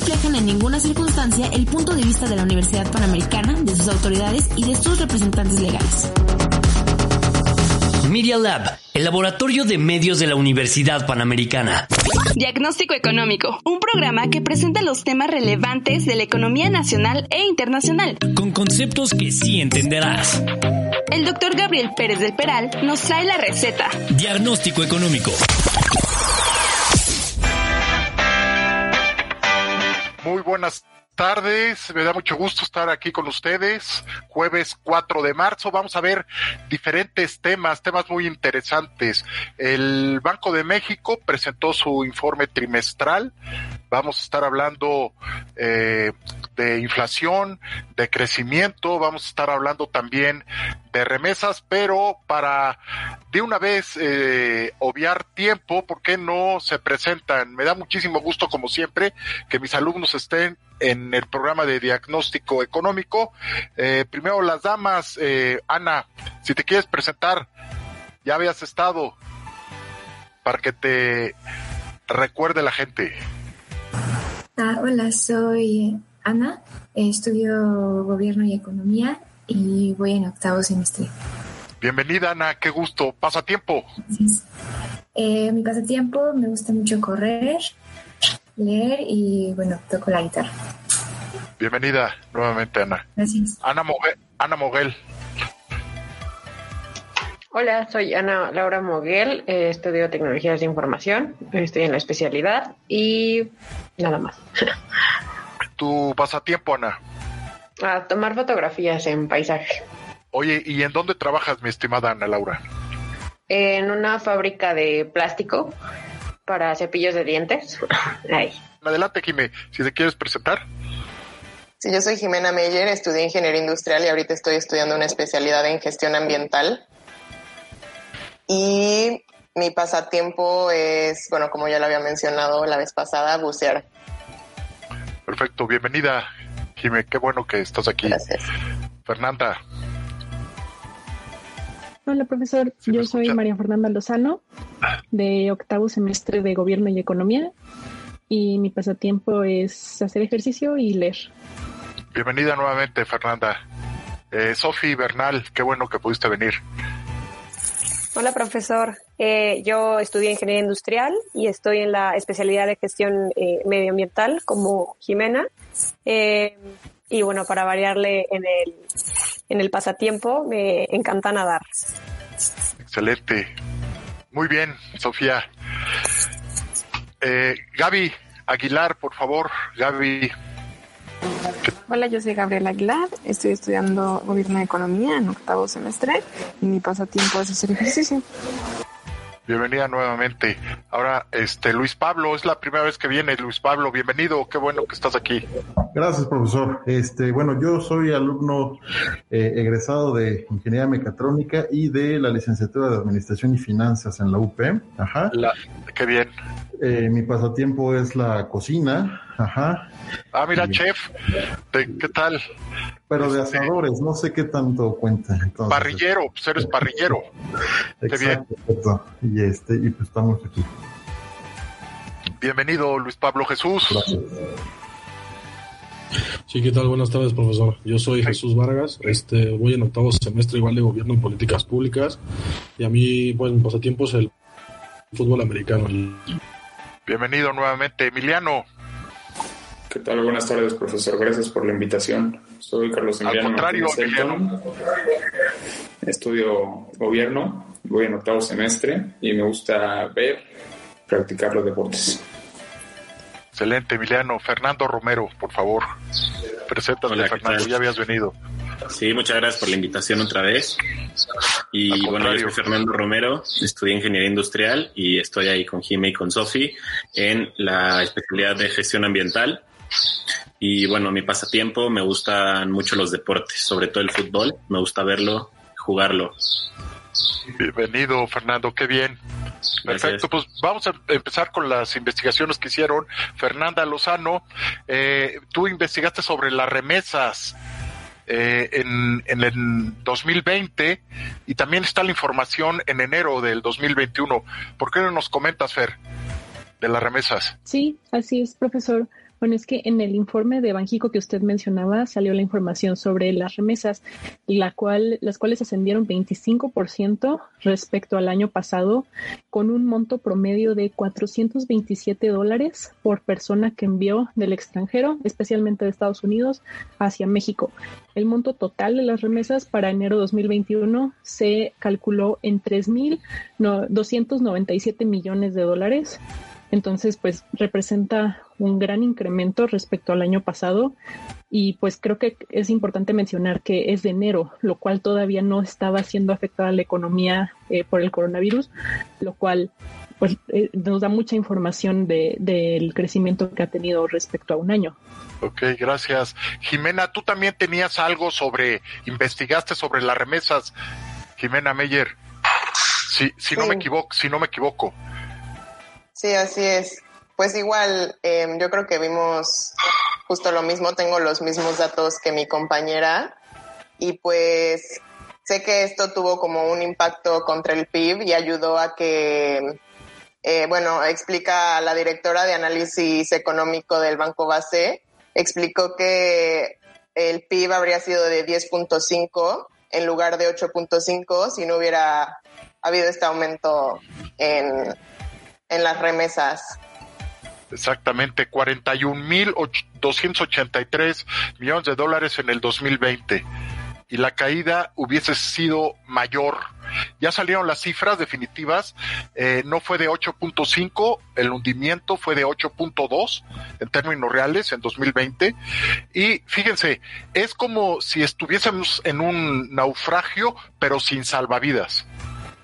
reflejan en ninguna circunstancia el punto de vista de la Universidad Panamericana, de sus autoridades y de sus representantes legales. Media Lab, el laboratorio de medios de la Universidad Panamericana. Diagnóstico Económico, un programa que presenta los temas relevantes de la economía nacional e internacional. Con conceptos que sí entenderás. El doctor Gabriel Pérez del Peral nos trae la receta. Diagnóstico Económico. Muy buenas tardes, me da mucho gusto estar aquí con ustedes. Jueves 4 de marzo vamos a ver diferentes temas, temas muy interesantes. El Banco de México presentó su informe trimestral. Vamos a estar hablando eh, de inflación, de crecimiento, vamos a estar hablando también de remesas, pero para de una vez eh, obviar tiempo, ¿por qué no se presentan? Me da muchísimo gusto, como siempre, que mis alumnos estén en el programa de diagnóstico económico. Eh, primero las damas, eh, Ana, si te quieres presentar, ya habías estado para que te recuerde la gente. Ah, hola, soy Ana, estudio gobierno y economía y voy en octavo semestre. Bienvenida, Ana, qué gusto. Pasatiempo. Eh, mi pasatiempo me gusta mucho correr, leer y, bueno, toco la guitarra. Bienvenida nuevamente, Ana. Gracias. Ana, Moguel. Ana Moguel. Hola, soy Ana Laura Moguel, eh, estudio tecnologías de información, estoy en la especialidad y nada más. ¿Tu pasatiempo, Ana? A tomar fotografías en paisaje. Oye, ¿y en dónde trabajas, mi estimada Ana Laura? En una fábrica de plástico para cepillos de dientes. Ahí. Adelante, Jimé, si te quieres presentar. Sí, yo soy Jimena Meyer, estudié ingeniería industrial y ahorita estoy estudiando una especialidad en gestión ambiental. Y mi pasatiempo es, bueno, como ya lo había mencionado la vez pasada, bucear. Perfecto, bienvenida, Jimé, qué bueno que estás aquí. Gracias. Fernanda. Hola, profesor. Yo soy María Fernanda Lozano, de octavo semestre de Gobierno y Economía, y mi pasatiempo es hacer ejercicio y leer. Bienvenida nuevamente, Fernanda. Eh, Sofi Bernal, qué bueno que pudiste venir. Hola, profesor. Eh, yo estudié ingeniería industrial y estoy en la especialidad de gestión eh, medioambiental como Jimena. Eh, y bueno, para variarle en el, en el pasatiempo, me encanta nadar. Excelente. Muy bien, Sofía. Eh, Gaby Aguilar, por favor. Gaby. Hola, yo soy Gabriela Aguilar, estoy estudiando Gobierno de Economía en octavo semestre y mi pasatiempo es hacer ejercicio. Bienvenida nuevamente. Ahora, este Luis Pablo, es la primera vez que viene Luis Pablo. Bienvenido, qué bueno que estás aquí. Gracias, profesor. Este, bueno, yo soy alumno eh, egresado de Ingeniería Mecatrónica y de la licenciatura de Administración y Finanzas en la UP. Ajá. La, qué bien. Eh, mi pasatiempo es la cocina. Ajá. Ah, mira, chef. ¿Qué tal? Pero de asadores, no sé qué tanto cuenta. Entonces, parrillero, pues eres parrillero. Qué bien. Exacto. Y este, y pues estamos aquí. Bienvenido, Luis Pablo Jesús. Gracias. Sí, ¿qué tal? Buenas tardes, profesor. Yo soy Jesús Vargas, este, voy en octavo semestre igual de Gobierno en Políticas Públicas y a mí, pues, mi pasatiempo es el fútbol americano. Bienvenido nuevamente, Emiliano. ¿Qué tal? Buenas tardes, profesor. Gracias por la invitación. Soy Carlos Emiliano. Al contrario, Emiliano. Estudio gobierno, voy en octavo semestre y me gusta ver, practicar los deportes. Excelente, Emiliano. Fernando Romero, por favor. Preséntate, Hola, ¿qué Fernando. Ya habías venido. Sí, muchas gracias por la invitación otra vez. Y bueno, yo soy Fernando Romero, estudié Ingeniería Industrial y estoy ahí con Jime y con Sofi en la especialidad de Gestión Ambiental. Y bueno, mi pasatiempo me gustan mucho los deportes, sobre todo el fútbol. Me gusta verlo, jugarlo. Bienvenido, Fernando, qué bien. Perfecto, pues vamos a empezar con las investigaciones que hicieron. Fernanda Lozano, eh, tú investigaste sobre las remesas eh, en, en el 2020 y también está la información en enero del 2021. ¿Por qué no nos comentas, Fer, de las remesas? Sí, así es, profesor. Bueno, es que en el informe de Banjico que usted mencionaba salió la información sobre las remesas, la cual, las cuales ascendieron 25% respecto al año pasado, con un monto promedio de 427 dólares por persona que envió del extranjero, especialmente de Estados Unidos, hacia México. El monto total de las remesas para enero 2021 se calculó en 3.297 millones de dólares entonces, pues representa un gran incremento respecto al año pasado y pues creo que es importante mencionar que es de enero, lo cual todavía no estaba siendo afectada la economía eh, por el coronavirus, lo cual pues eh, nos da mucha información de, del crecimiento que ha tenido respecto a un año. Ok, gracias. Jimena, tú también tenías algo sobre, investigaste sobre las remesas, Jimena Meyer. Si, si no me equivoco, si no me equivoco. Sí, así es. Pues igual, em, yo creo que vimos justo lo mismo, tengo los mismos datos que mi compañera y pues sé que esto tuvo como un impacto contra el PIB y ayudó a que, eh, bueno, explica la directora de análisis económico del Banco Base, explicó que el PIB habría sido de 10.5 en lugar de 8.5 si no hubiera habido este aumento en en las remesas. Exactamente, 41.283 millones de dólares en el 2020 y la caída hubiese sido mayor. Ya salieron las cifras definitivas, eh, no fue de 8.5, el hundimiento fue de 8.2 en términos reales en 2020. Y fíjense, es como si estuviésemos en un naufragio, pero sin salvavidas.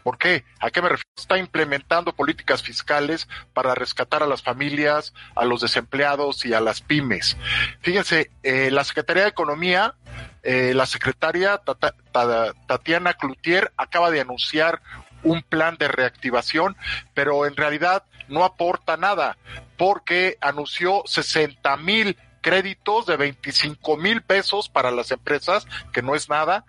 ¿Por qué? ¿A qué me refiero? Está implementando políticas fiscales para rescatar a las familias, a los desempleados y a las pymes. Fíjense, eh, la Secretaría de Economía, eh, la secretaria Tatiana Cloutier acaba de anunciar un plan de reactivación, pero en realidad no aporta nada porque anunció 60 mil créditos de 25 mil pesos para las empresas, que no es nada,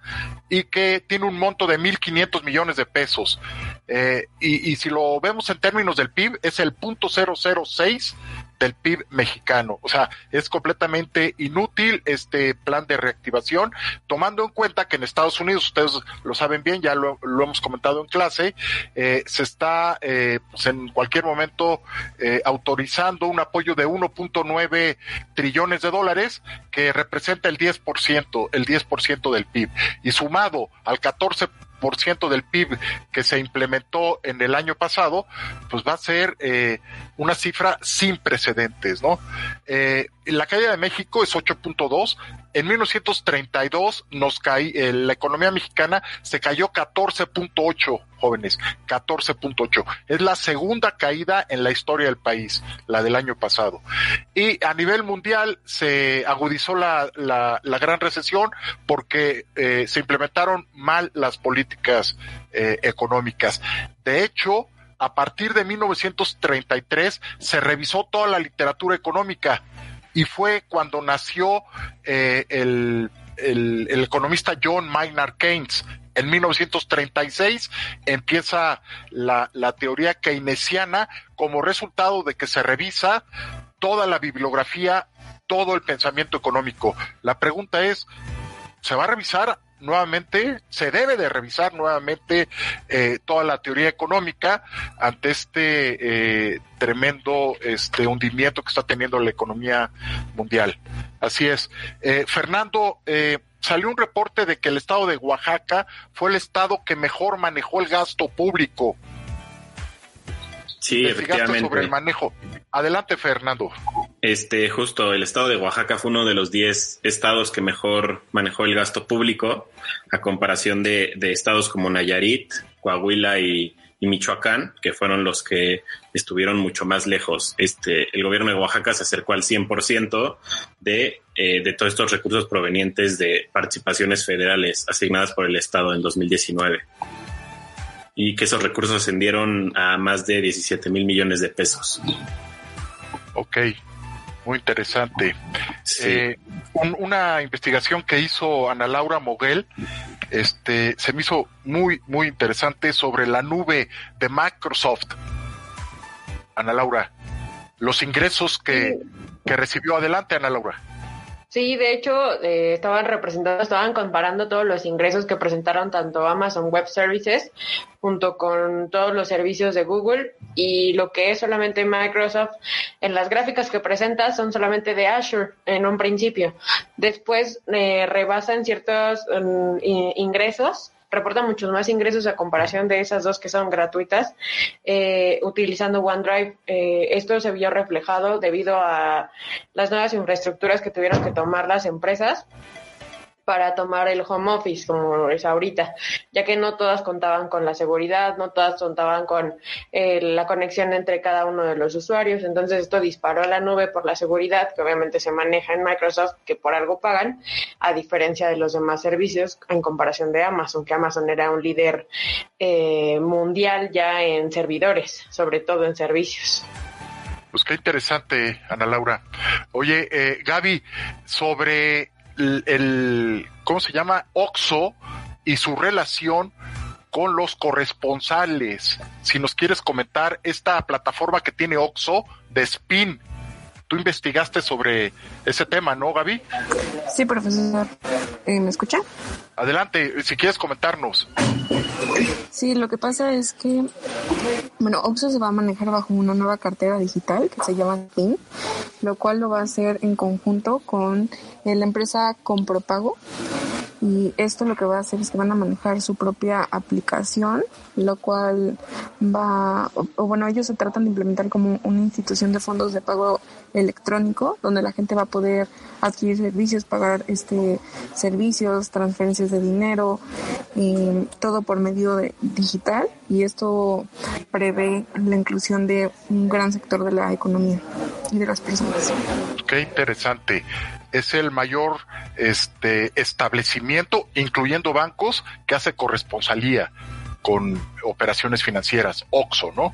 y que tiene un monto de 1.500 millones de pesos. Eh, y, y, si lo vemos en términos del PIB, es el punto 006 del PIB mexicano. O sea, es completamente inútil este plan de reactivación, tomando en cuenta que en Estados Unidos, ustedes lo saben bien, ya lo, hemos comentado en clase, eh, se está eh, pues en cualquier momento eh, autorizando un apoyo de 1.9 trillones de dólares, que representa el 10%, el 10% del PIB. Y sumado al 14 por ciento del PIB que se implementó en el año pasado, pues va a ser eh, una cifra sin precedentes, ¿no? Eh, la caída de México es 8.2. En 1932 nos caí, eh, la economía mexicana se cayó 14.8 jóvenes, 14.8. Es la segunda caída en la historia del país, la del año pasado. Y a nivel mundial se agudizó la, la, la gran recesión porque eh, se implementaron mal las políticas eh, económicas. De hecho, a partir de 1933 se revisó toda la literatura económica y fue cuando nació eh, el, el, el, economista John Maynard Keynes. En 1936 empieza la, la teoría keynesiana como resultado de que se revisa toda la bibliografía, todo el pensamiento económico. La pregunta es, ¿se va a revisar nuevamente, se debe de revisar nuevamente eh, toda la teoría económica ante este eh, tremendo este hundimiento que está teniendo la economía mundial. Así es. Eh, Fernando, eh, salió un reporte de que el estado de Oaxaca fue el estado que mejor manejó el gasto público. Sí, efectivamente. sobre el manejo. Adelante, Fernando. Este, justo, el estado de Oaxaca fue uno de los 10 estados que mejor manejó el gasto público, a comparación de, de estados como Nayarit, Coahuila y, y Michoacán, que fueron los que estuvieron mucho más lejos. Este, el gobierno de Oaxaca se acercó al 100% de, eh, de todos estos recursos provenientes de participaciones federales asignadas por el Estado en 2019. Y que esos recursos ascendieron a más de 17 mil millones de pesos. Ok, muy interesante. Eh, una investigación que hizo Ana Laura Moguel este, se me hizo muy, muy interesante sobre la nube de Microsoft. Ana Laura, los ingresos que, que recibió. Adelante, Ana Laura. Sí, de hecho, eh, estaban representando, estaban comparando todos los ingresos que presentaron tanto Amazon Web Services junto con todos los servicios de Google y lo que es solamente Microsoft. En las gráficas que presenta son solamente de Azure en un principio. Después eh, rebasan ciertos mm, ingresos reporta muchos más ingresos a comparación de esas dos que son gratuitas eh, utilizando OneDrive. Eh, esto se vio reflejado debido a las nuevas infraestructuras que tuvieron que tomar las empresas para tomar el home office como es ahorita, ya que no todas contaban con la seguridad, no todas contaban con eh, la conexión entre cada uno de los usuarios, entonces esto disparó a la nube por la seguridad que obviamente se maneja en Microsoft, que por algo pagan, a diferencia de los demás servicios en comparación de Amazon, que Amazon era un líder eh, mundial ya en servidores, sobre todo en servicios. Pues qué interesante, Ana Laura. Oye, eh, Gaby, sobre el, ¿cómo se llama? Oxo y su relación con los corresponsales. Si nos quieres comentar esta plataforma que tiene Oxo de Spin. Tú investigaste sobre ese tema, ¿no, Gaby? Sí, profesor. Eh, ¿Me escucha? Adelante, si quieres comentarnos. Sí, lo que pasa es que, bueno, Oxo se va a manejar bajo una nueva cartera digital que se llama PIN, lo cual lo va a hacer en conjunto con la empresa Compropago. Y esto lo que va a hacer es que van a manejar su propia aplicación, lo cual va, o, bueno, ellos se tratan de implementar como una institución de fondos de pago electrónico, donde la gente va a poder adquirir servicios, pagar este servicios, transferencias de dinero, todo por medio de digital y esto prevé la inclusión de un gran sector de la economía y de las personas. Qué interesante. Es el mayor este establecimiento, incluyendo bancos, que hace corresponsalía con operaciones financieras, OXO, ¿no?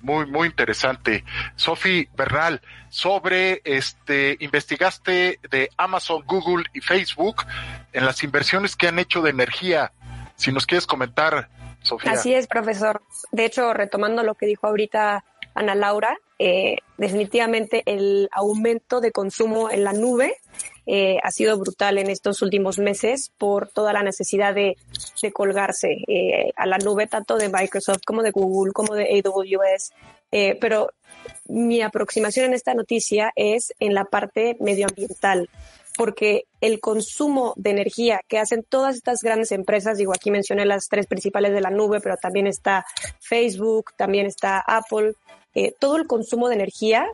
Muy, muy interesante. Sofi Bernal, sobre este, investigaste de Amazon, Google y Facebook en las inversiones que han hecho de energía. Si nos quieres comentar, Sofía. Así es, profesor. De hecho, retomando lo que dijo ahorita Ana Laura, eh, definitivamente el aumento de consumo en la nube eh, ha sido brutal en estos últimos meses por toda la necesidad de, colgarse eh, a la nube tanto de Microsoft como de Google como de AWS. pero mi aproximación en esta noticia es en la parte medioambiental porque el consumo de energía que hacen todas estas grandes empresas, digo, aquí mencioné las tres principales de la nube, pero también está Facebook, también está Apple, eh, todo el consumo de energía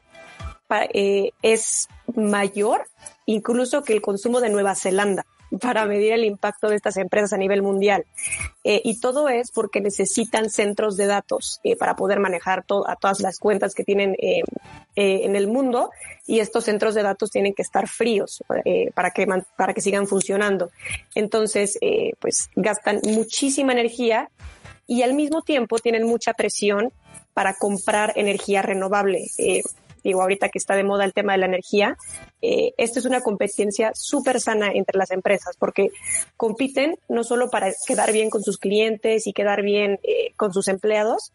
eh, es mayor incluso que el consumo de Nueva Zelanda para medir el impacto de estas empresas a nivel mundial. Eh, y todo es porque necesitan centros de datos para poder manejar a todas las cuentas que tienen en el mundo y estos centros de datos tienen que estar fríos para, que, para que sigan funcionando. Entonces, pues gastan muchísima energía y al mismo tiempo tienen mucha presión para comprar energía renovable. Eh, digo, ahorita que está de moda el tema de la energía, eh, esto es una competencia súper sana entre las empresas porque compiten no solo para quedar bien con sus clientes y quedar bien eh, con sus empleados,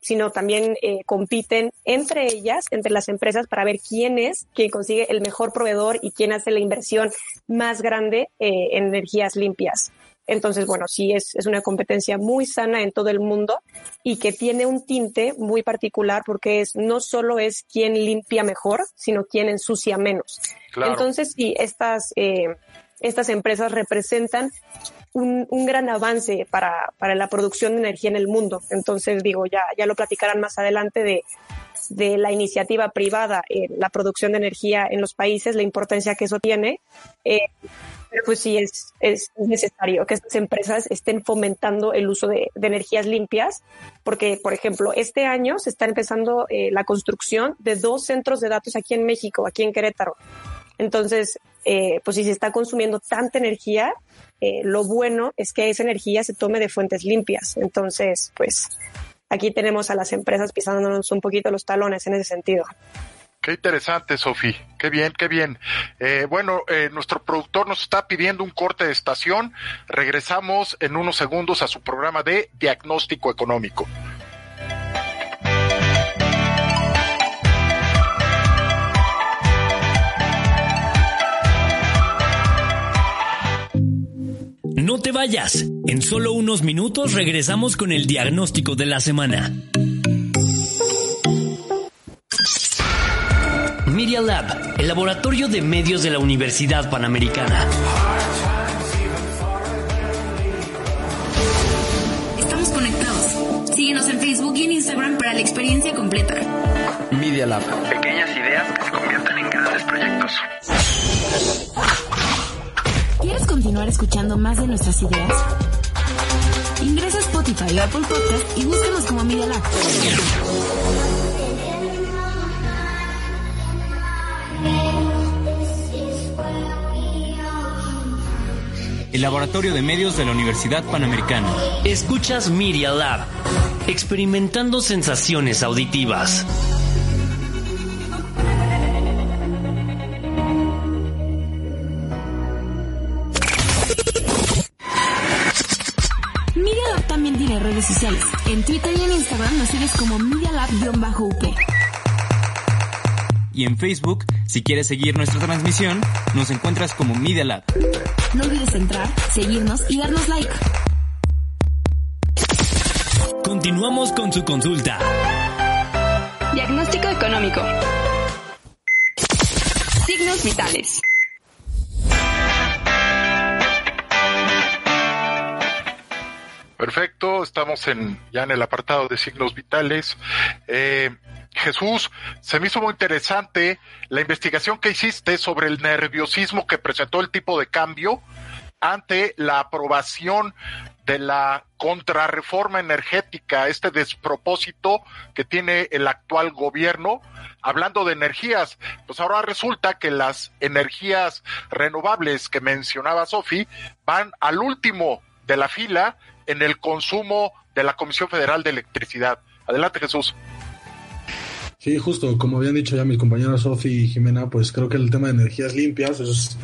sino también compiten entre ellas, entre las empresas, para ver quién es quien consigue el mejor proveedor y quién hace la inversión más grande en energías limpias. Entonces, bueno, sí es, es una competencia muy sana en todo el mundo y que tiene un tinte muy particular porque es no solo es quién limpia mejor, sino quién ensucia menos. Entonces, sí, estas, eh, estas empresas representan un, gran avance para, para, la producción de energía en el mundo. Entonces, digo, ya, ya lo platicarán más adelante de, de la iniciativa privada en la producción de energía en los países, la importancia que eso tiene. Eh, pero pues sí es, es necesario que estas empresas estén fomentando el uso de, de energías limpias, porque, por ejemplo, este año se está empezando eh, la construcción de dos centros de datos aquí en México, aquí en Querétaro. Entonces, eh, pues si se está consumiendo tanta energía, eh, lo bueno es que esa energía se tome de fuentes limpias. Entonces, pues aquí tenemos a las empresas pisándonos un poquito los talones en ese sentido. Qué interesante, Sofi. Qué bien, qué bien. Eh, bueno, eh, nuestro productor nos está pidiendo un corte de estación. Regresamos en unos segundos a su programa de diagnóstico económico. No te vayas. En solo unos minutos regresamos con el diagnóstico de la semana. Media Lab, el laboratorio de medios de la Universidad Panamericana. Estamos conectados. Síguenos en Facebook y en Instagram para la experiencia completa. Media Lab. Pequeñas ideas que se convierten en grandes proyectos. ¿Quieres continuar escuchando más de nuestras ideas? Ingresa a Spotify o Apple Podcast y búscanos como Media Lab. El laboratorio de medios de la Universidad Panamericana. Escuchas Media Lab, experimentando sensaciones auditivas. Y en Facebook, si quieres seguir nuestra transmisión, nos encuentras como Media Lab. No olvides entrar, seguirnos y darnos like. Continuamos con su consulta. Diagnóstico económico. Signos vitales. Perfecto, estamos en, ya en el apartado de signos vitales. Eh, Jesús, se me hizo muy interesante la investigación que hiciste sobre el nerviosismo que presentó el tipo de cambio ante la aprobación de la contrarreforma energética, este despropósito que tiene el actual gobierno. Hablando de energías, pues ahora resulta que las energías renovables que mencionaba Sofi van al último de la fila en el consumo de la Comisión Federal de Electricidad. Adelante, Jesús. Sí, justo, como habían dicho ya mis compañeras Sofi y Jimena, pues creo que el tema de energías limpias es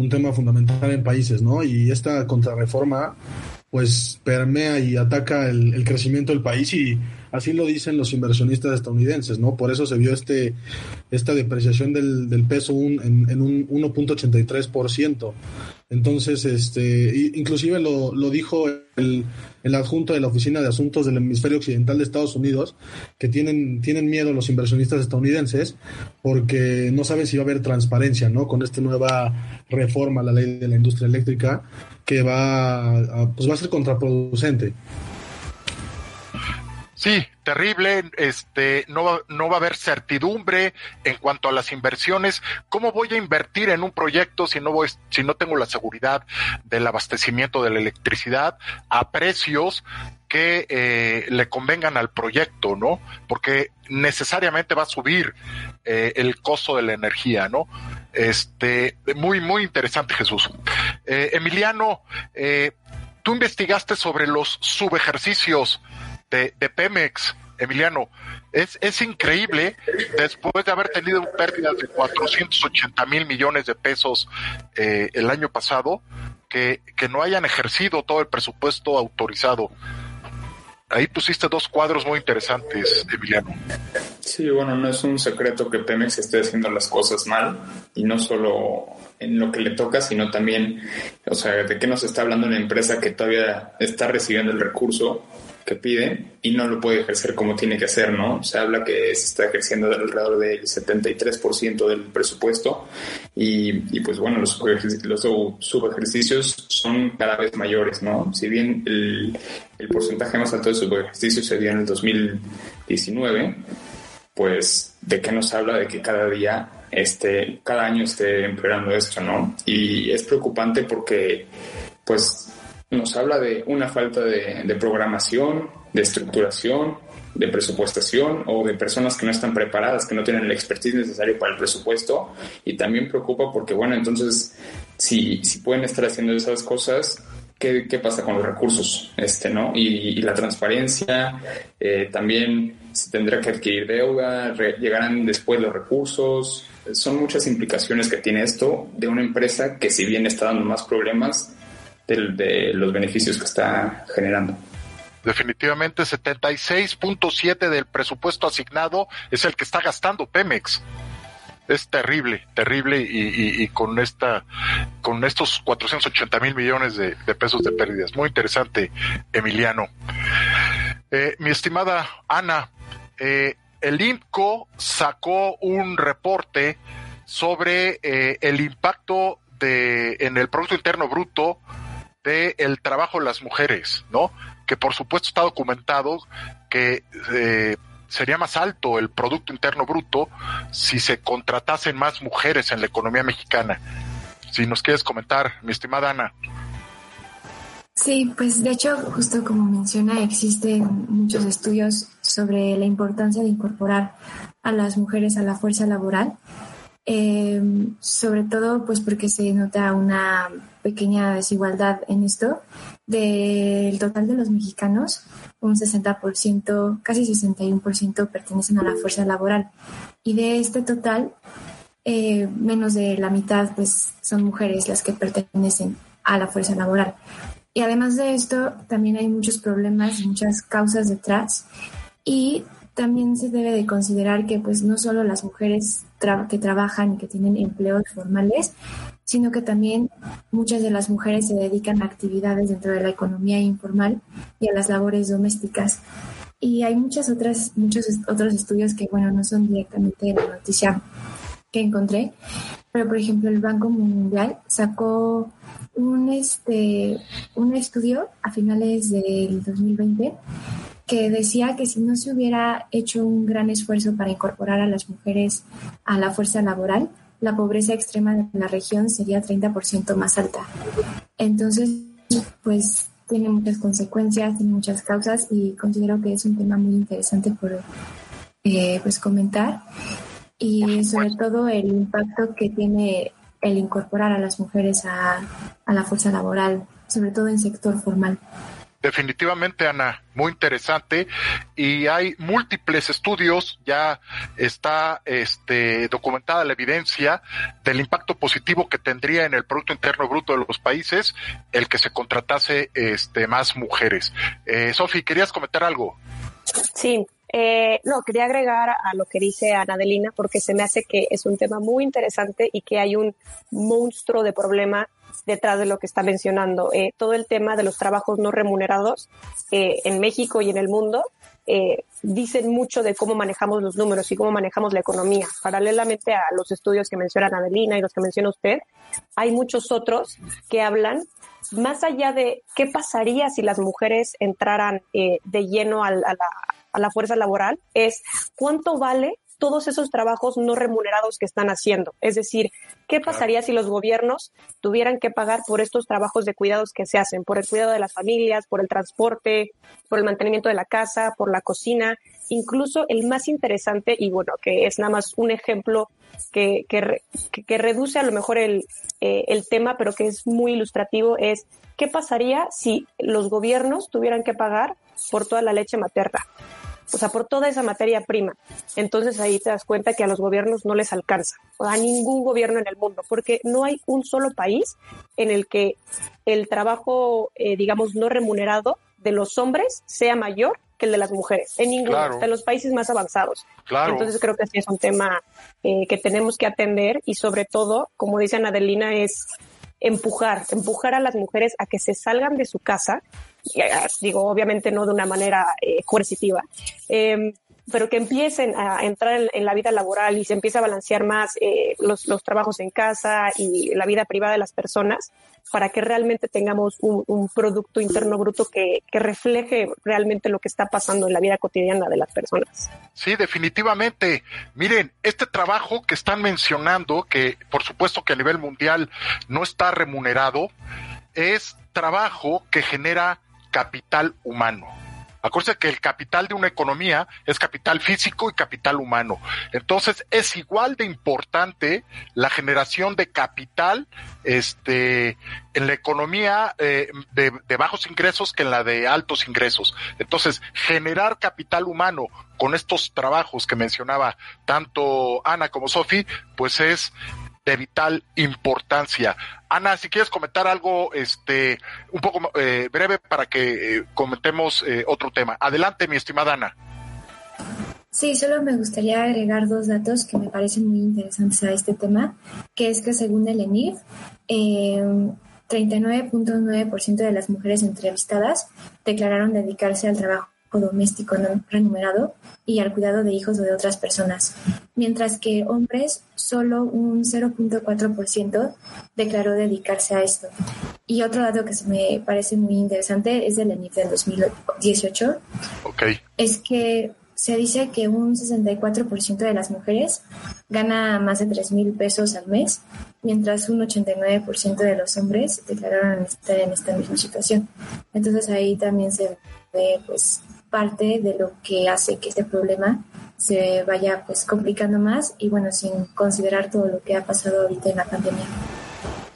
un tema fundamental en países, ¿no? Y esta contrarreforma, pues permea y ataca el, crecimiento del país y así lo dicen los inversionistas estadounidenses, ¿no? Por eso se vio este esta depreciación del, del peso un, en, en un 1.83%. Entonces, este, inclusive lo, lo dijo el, el, adjunto de la Oficina de Asuntos del Hemisferio Occidental de Estados Unidos, que tienen, tienen miedo los inversionistas estadounidenses porque no saben si va a haber transparencia, ¿no? Con esta nueva a la ley de la industria eléctrica que va a, pues va a ser contraproducente. Sí, terrible, este, no va, no va a haber certidumbre en cuanto a las inversiones. ¿Cómo voy a invertir en un proyecto si no voy, si no tengo la seguridad del abastecimiento de la electricidad a precios que eh, le convengan al proyecto, ¿no? Porque necesariamente va a subir eh, el costo de la energía, ¿no? Este, muy, muy interesante, Jesús. Eh, Emiliano, tú investigaste sobre los subejercicios de, de Pemex, Emiliano. Es, es increíble, después de haber tenido pérdidas de 480 mil millones de pesos eh, el año pasado, que, que no hayan ejercido todo el presupuesto autorizado. Ahí pusiste dos cuadros muy interesantes, Emiliano. Sí, bueno, no es un secreto que Pemex esté haciendo las cosas mal y no solo en lo que le toca, sino también, o sea, de qué nos está hablando una empresa que todavía está recibiendo el recurso que pide y no lo puede ejercer como tiene que hacer, ¿no? Se habla que se está ejerciendo alrededor del 73% del presupuesto y, y, pues bueno, los, los subejercicios son cada vez mayores, ¿no? Si bien el, el porcentaje más alto de subejercicios se dio en el 2019, pues de qué nos habla de que cada día este, cada año esté empeorando esto, ¿no? Y es preocupante porque, pues, nos habla de una falta de, de programación, de estructuración, de presupuestación o de personas que no están preparadas, que no tienen el expertise necesario para el presupuesto. Y también preocupa porque, bueno, entonces, si, si pueden estar haciendo esas cosas, ¿qué, qué pasa con los recursos? Este, ¿no? Y, la transparencia, eh, también se tendrá que adquirir deuda, llegarán después los recursos. Son muchas implicaciones que tiene esto de una empresa que si bien está dando más problemas, de, los beneficios que está generando. Definitivamente 76.7 del presupuesto asignado es el que está gastando Pemex. Es terrible, terrible y, con esta, con estos 480 mil millones de, pesos de pérdidas. Muy interesante, Emiliano. Eh, mi estimada Ana, eh, el INCO sacó un reporte sobre eh, el impacto de, en el Producto Interno Bruto de el trabajo de las mujeres, ¿no? Que por supuesto está documentado que sería más alto el Producto Interno Bruto si se contratasen más mujeres en la economía mexicana. Si nos quieres comentar, mi estimada Ana. Sí, pues de hecho, justo como menciona, existen muchos estudios sobre la importancia de incorporar a las mujeres a la fuerza laboral eh, sobre todo pues porque se nota una pequeña desigualdad en esto. Del total de los mexicanos, un 60%, casi 61% pertenecen a la fuerza laboral. Y de este total, eh, menos de la mitad pues son mujeres las que pertenecen a la fuerza laboral. Y además de esto, también hay muchos problemas, muchas causas detrás. Y también se debe de considerar que pues no solo las mujeres que trabajan y que tienen empleos formales, sino que también muchas de las mujeres se dedican a actividades dentro de la economía informal y a las labores domésticas. Y hay muchas otras, muchos otros estudios que, bueno, no son directamente de la noticia que encontré, pero por ejemplo el Banco Mundial sacó un, este, un estudio a finales del 2020 que decía que si no se hubiera hecho un gran esfuerzo para incorporar a las mujeres a la fuerza laboral, la pobreza extrema de la región sería 30% más alta. Entonces, pues tiene muchas consecuencias, tiene muchas causas y considero que es un tema muy interesante por eh, pues comentar y sobre todo el impacto que tiene el incorporar a las mujeres a, a la fuerza laboral, sobre todo en sector formal. Definitivamente, Ana, muy interesante. Y hay múltiples estudios, ya está este, documentada la evidencia del impacto positivo que tendría en el Producto Interno Bruto de los países el que se contratase este, más mujeres. Eh, Sofi, ¿querías comentar algo? Sí, eh, no, quería agregar a lo que dice Ana Delina porque se me hace que es un tema muy interesante y que hay un monstruo de problema detrás de lo que está mencionando. Eh, todo el tema de los trabajos no remunerados eh, en México y en el mundo eh, dicen mucho de cómo manejamos los números y cómo manejamos la economía. Paralelamente a los estudios que mencionan Adelina y los que menciona usted, hay muchos otros que hablan más allá de qué pasaría si las mujeres entraran de lleno a la fuerza laboral, es cuánto vale todos esos trabajos no remunerados que están haciendo. Es decir, ¿qué pasaría si los gobiernos tuvieran que pagar por estos trabajos de cuidados que se hacen, por el cuidado de las familias, por el transporte, por el mantenimiento de la casa, por la cocina? Incluso el más interesante, y bueno, que es nada más un ejemplo que, que, reduce a lo mejor el, eh, el tema, pero que es muy ilustrativo, es ¿qué pasaría si los gobiernos tuvieran que pagar por toda la leche materna? o sea, por toda esa materia prima. Entonces ahí te das cuenta que a los gobiernos no les alcanza, o a ningún gobierno en el mundo, porque no hay un solo país en el que el trabajo, eh, digamos, no remunerado de los hombres sea mayor que el de las mujeres, en ninguno, hasta en los países más avanzados. Entonces creo que sí es un tema eh, que tenemos que atender y sobre todo, como dice Adelina, es empujar, empujar a las mujeres a que se salgan de su casa, digo, obviamente no de una manera eh, coercitiva, eh, pero que empiecen a entrar en, la vida laboral y se empiece a balancear más eh, los, los, trabajos en casa y la vida privada de las personas para que realmente tengamos un, un Producto Interno Bruto que, que, refleje realmente lo que está pasando en la vida cotidiana de las personas. Sí, definitivamente. Miren, este trabajo que están mencionando, que por supuesto que a nivel mundial no está remunerado, es trabajo que genera capital humano Acuérdense que el capital de una economía es capital físico y capital humano. Entonces es igual de importante la generación de capital este, en la economía eh, de, de bajos ingresos que en la de altos ingresos. Entonces, generar capital humano con estos trabajos que mencionaba tanto Ana como Sofi, pues es de vital importancia. Ana, si quieres comentar algo este un poco eh, breve para que eh, comentemos eh, otro tema. Adelante, mi estimada Ana. Sí, solo me gustaría agregar dos datos que me parecen muy interesantes a este tema, que es que según el ENIF, 39.9% de las mujeres entrevistadas declararon dedicarse al trabajo doméstico no remunerado y al cuidado de hijos o de otras personas, mientras que hombres solo un 0.4% declaró dedicarse a esto. Y otro dato que se me parece muy interesante es del ENIF del 2018. Okay. Es que se dice que un 64% de las mujeres gana más de 3 mil pesos al mes, mientras un 89% de los hombres declararon estar en esta misma situación. Entonces ahí también se ve pues parte de lo que hace que este problema se vaya pues complicando más y bueno, sin considerar todo lo que ha pasado ahorita en la pandemia.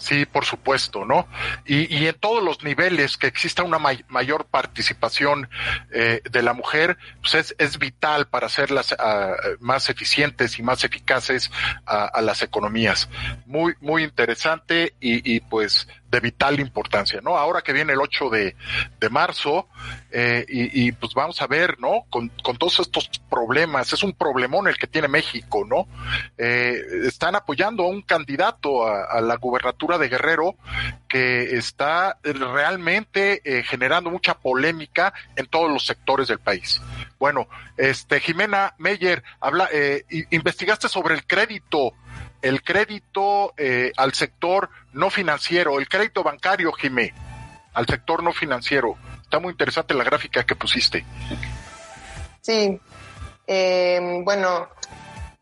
Sí, por supuesto, ¿no? Y, y en todos los niveles que exista una mayor participación eh, de la mujer, pues es, es vital para hacerlas uh, más eficientes y más eficaces a, las economías. Muy, muy interesante y pues de vital importancia, ¿no? Ahora que viene el 8 de, de marzo, eh, y, pues vamos a ver, ¿no? Con, con, todos estos problemas, es un problemón el que tiene México, ¿no? Eh, están apoyando a un candidato a, a, la gubernatura de Guerrero que está realmente eh, generando mucha polémica en todos los sectores del país. Bueno, este, Jimena Meyer, habla, eh, investigaste sobre el crédito el crédito eh, al sector no financiero, el crédito bancario, Jimé, al sector no financiero. Está muy interesante la gráfica que pusiste. Sí, eh, bueno,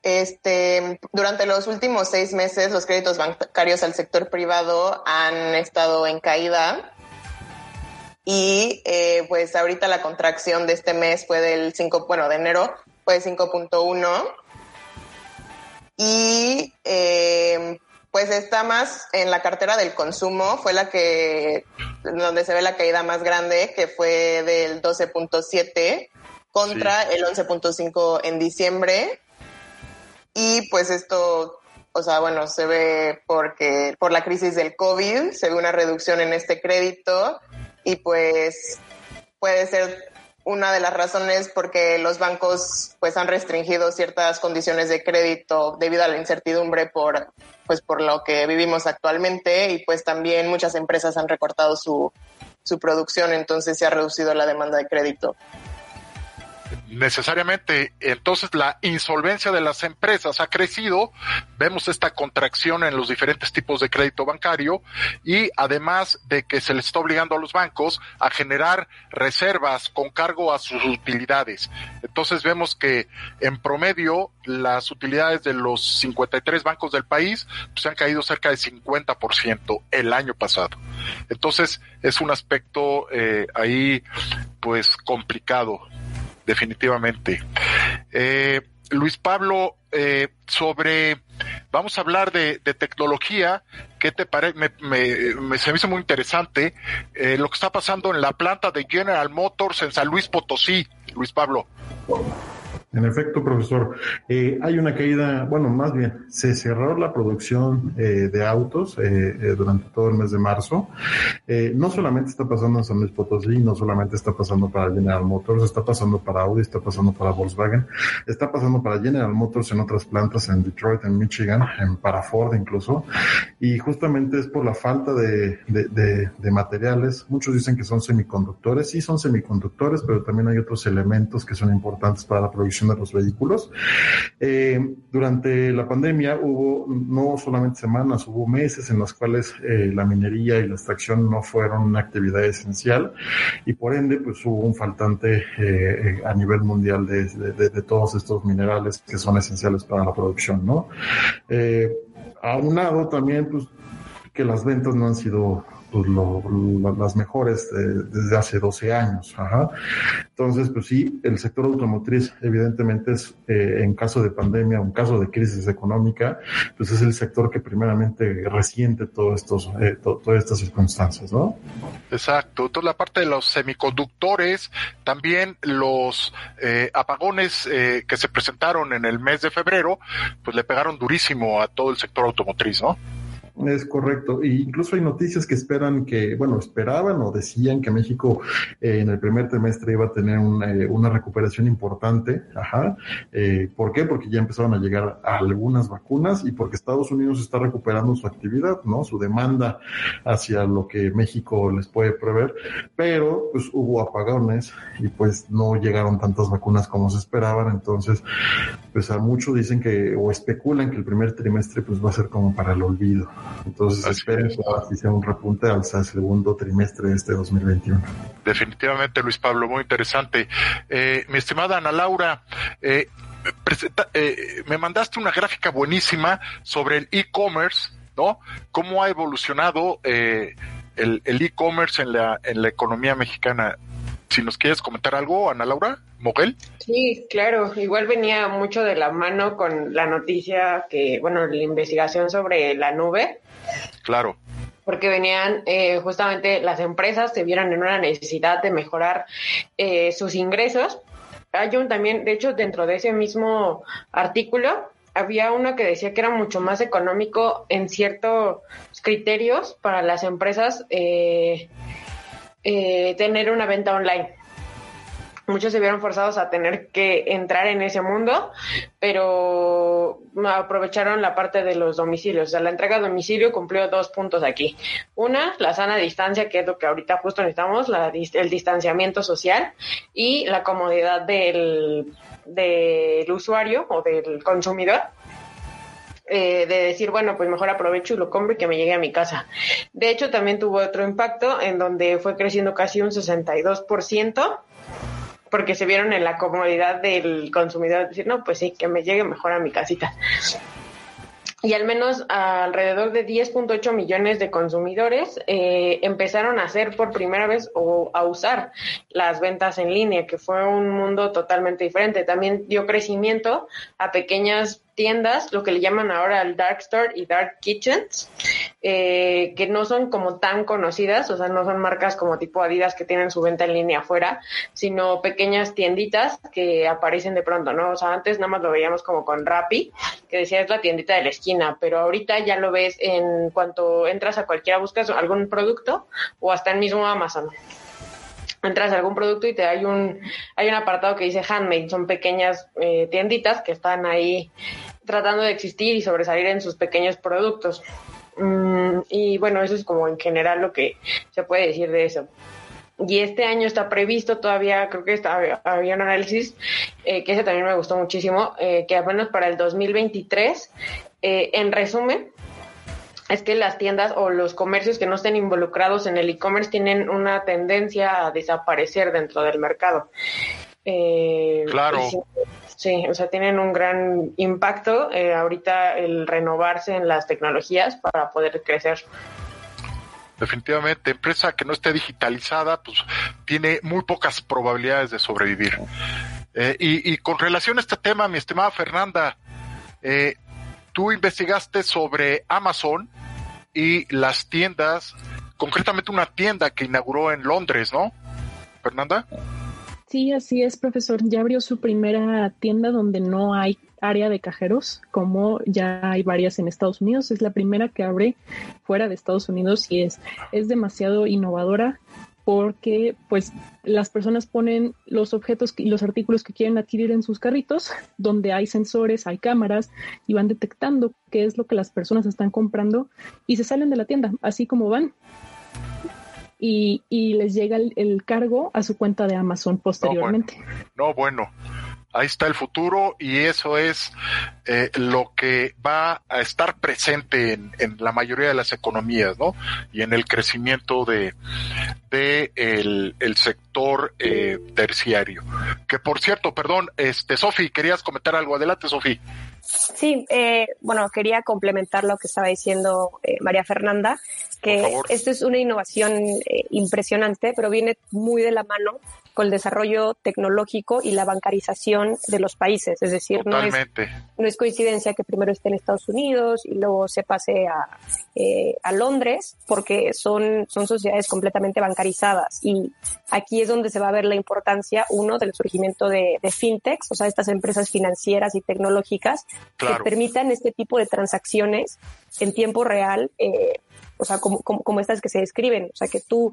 este, durante los últimos seis meses los créditos bancarios al sector privado han estado en caída y eh, pues ahorita la contracción de este mes fue del 5, bueno, de enero fue 5.1 y eh, pues está más en la cartera del consumo, fue la que, donde se ve la caída más grande, que fue del 12.7 contra sí. el 11.5 en diciembre. Y pues esto, o sea, bueno, se ve porque por la crisis del COVID se ve una reducción en este crédito y pues puede ser una de las razones porque los bancos pues han restringido ciertas condiciones de crédito debido a la incertidumbre por pues por lo que vivimos actualmente y pues también muchas empresas han recortado su, su producción entonces se ha reducido la demanda de crédito necesariamente entonces la insolvencia de las empresas ha crecido, vemos esta contracción en los diferentes tipos de crédito bancario y además de que se les está obligando a los bancos a generar reservas con cargo a sus utilidades. Entonces vemos que en promedio las utilidades de los 53 bancos del país pues, han caído cerca de 50% el año pasado. Entonces es un aspecto eh, ahí pues complicado definitivamente. Eh, Luis Pablo, eh, sobre, vamos a hablar de, de tecnología, ¿qué te parece? Me, me, me, se me hizo muy interesante eh, lo que está pasando en la planta de General Motors en San Luis Potosí, Luis Pablo. En efecto, profesor, eh, hay una caída, bueno, más bien, se cerró la producción eh, de autos eh, eh durante todo el mes de marzo. Eh, no solamente está pasando en San Luis Potosí, no solamente está pasando para General Motors, está pasando para Audi, está pasando para Volkswagen, está pasando para General Motors en otras plantas en Detroit, en Michigan, en para Ford incluso. Y justamente es por la falta de, de, materiales. Muchos dicen que son semiconductores, sí son semiconductores, pero también hay otros elementos que son importantes para la producción de los vehículos. Eh, durante la pandemia hubo no solamente semanas, hubo meses en los cuales eh, la minería y la extracción no fueron una actividad esencial y por ende pues hubo un faltante eh, a nivel mundial de, de, de, todos estos minerales que son esenciales para la producción, ¿no? Eh, aunado también pues que las ventas no han sido pues, lo, lo, las mejores eh, desde hace 12 años. Ajá. Entonces, pues sí, el sector automotriz evidentemente es, eh, en caso de pandemia, un caso de crisis económica, pues es el sector que primeramente resiente todos estos, eh, to, todas estas circunstancias, ¿no? Exacto. Entonces, la parte de los semiconductores, también los eh, apagones eh, que se presentaron en el mes de febrero, pues le pegaron durísimo a todo el sector automotriz, ¿no? Es correcto. E incluso hay noticias que esperan que, bueno, esperaban o decían que México eh, en el primer trimestre iba a tener una, eh, una recuperación importante. Ajá. Eh, ¿Por qué? Porque ya empezaron a llegar algunas vacunas y porque Estados Unidos está recuperando su actividad, ¿no? Su demanda hacia lo que México les puede prever. Pero, pues hubo apagones y pues no llegaron tantas vacunas como se esperaban. Entonces, pues a muchos dicen que, o especulan que el primer trimestre pues va a ser como para el olvido. Entonces Así esperen que sea un repunte al segundo trimestre de este 2021. Definitivamente, Luis Pablo, muy interesante. Eh, mi estimada Ana Laura, eh, presenta, eh, me mandaste una gráfica buenísima sobre el e-commerce, ¿no? Cómo ha evolucionado eh, el e-commerce en la, en la economía mexicana. Si nos quieres comentar algo, Ana Laura. Moguel. Sí, claro. Igual venía mucho de la mano con la noticia que, bueno, la investigación sobre la nube. Claro. Porque venían eh, justamente las empresas se vieron en una necesidad de mejorar eh, sus ingresos. Hay un también, de hecho, dentro de ese mismo artículo, había uno que decía que era mucho más económico en ciertos criterios para las empresas eh, eh, tener una venta online muchos se vieron forzados a tener que entrar en ese mundo, pero aprovecharon la parte de los domicilios. O sea, la entrega a domicilio cumplió dos puntos aquí. Una, la sana distancia, que es lo que ahorita justo necesitamos, la, el distanciamiento social y la comodidad del, del usuario o del consumidor. Eh, de decir, bueno, pues mejor aprovecho y lo compro y que me llegue a mi casa. De hecho, también tuvo otro impacto en donde fue creciendo casi un 62% porque se vieron en la comodidad del consumidor, decir, no, pues sí, que me llegue mejor a mi casita. Y al menos alrededor de 10.8 millones de consumidores eh, empezaron a hacer por primera vez o a usar las ventas en línea, que fue un mundo totalmente diferente. También dio crecimiento a pequeñas tiendas, lo que le llaman ahora el Dark Store y Dark Kitchens, eh, que no son como tan conocidas, o sea, no son marcas como tipo Adidas que tienen su venta en línea afuera, sino pequeñas tienditas que aparecen de pronto, ¿no? O sea, antes nada más lo veíamos como con Rappi, que decía es la tiendita de la esquina, pero ahorita ya lo ves en cuanto entras a cualquiera, buscas algún producto o hasta el mismo Amazon entras a algún producto y te hay un hay un apartado que dice handmade, son pequeñas eh, tienditas que están ahí tratando de existir y sobresalir en sus pequeños productos. Mm, y bueno, eso es como en general lo que se puede decir de eso. Y este año está previsto todavía, creo que está, había un análisis, eh, que ese también me gustó muchísimo, eh, que al menos para el 2023, eh, en resumen, es que las tiendas o los comercios que no estén involucrados en el e-commerce tienen una tendencia a desaparecer dentro del mercado. Eh, claro. Sí, sí, o sea, tienen un gran impacto eh, ahorita el renovarse en las tecnologías para poder crecer. Definitivamente, empresa que no esté digitalizada, pues tiene muy pocas probabilidades de sobrevivir. Eh, y, y, con relación a este tema, mi estimada Fernanda, eh, tú investigaste sobre Amazon y las tiendas, concretamente una tienda que inauguró en Londres, ¿no? Fernanda. Sí, así es, profesor. Ya abrió su primera tienda donde no hay área de cajeros, como ya hay varias en Estados Unidos. Es la primera que abre fuera de Estados Unidos y es, es demasiado innovadora porque pues las personas ponen los objetos y los artículos que quieren adquirir en sus carritos, donde hay sensores, hay cámaras y van detectando qué es lo que las personas están comprando y se salen de la tienda, así como van. Y, y les llega el, el cargo a su cuenta de Amazon posteriormente. No, bueno. Ahí está el futuro y eso es eh, lo que va a estar presente en, en, la mayoría de las economías, ¿no? Y en el crecimiento de, de el, el sector eh, terciario. Que por cierto, perdón, este, Sofi, querías comentar algo. Adelante, Sofi. Sí, eh, bueno, quería complementar lo que estaba diciendo eh, María Fernanda, que esto es una innovación eh, impresionante, pero viene muy de la mano con el desarrollo tecnológico y la bancarización de los países. Es decir, no es, no es, coincidencia que primero esté en Estados Unidos y luego se pase a, eh, a Londres, porque son, son sociedades completamente bancarizadas. Y aquí es donde se va a ver la importancia, uno, del surgimiento de, de fintechs, o sea, estas empresas financieras y tecnológicas claro. que permitan este tipo de transacciones en tiempo real. Eh, o sea, como, estas que se describen, o sea, que tú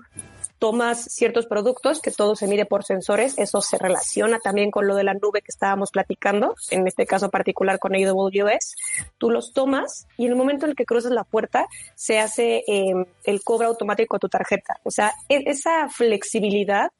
tomas ciertos productos, que todo se mide por sensores, eso se relaciona también con lo de la nube que estábamos platicando, en este caso particular con AWS, tú los tomas y en el momento en el que cruzas la puerta se hace eh, el cobro automático a tu tarjeta. O sea, esa flexibilidad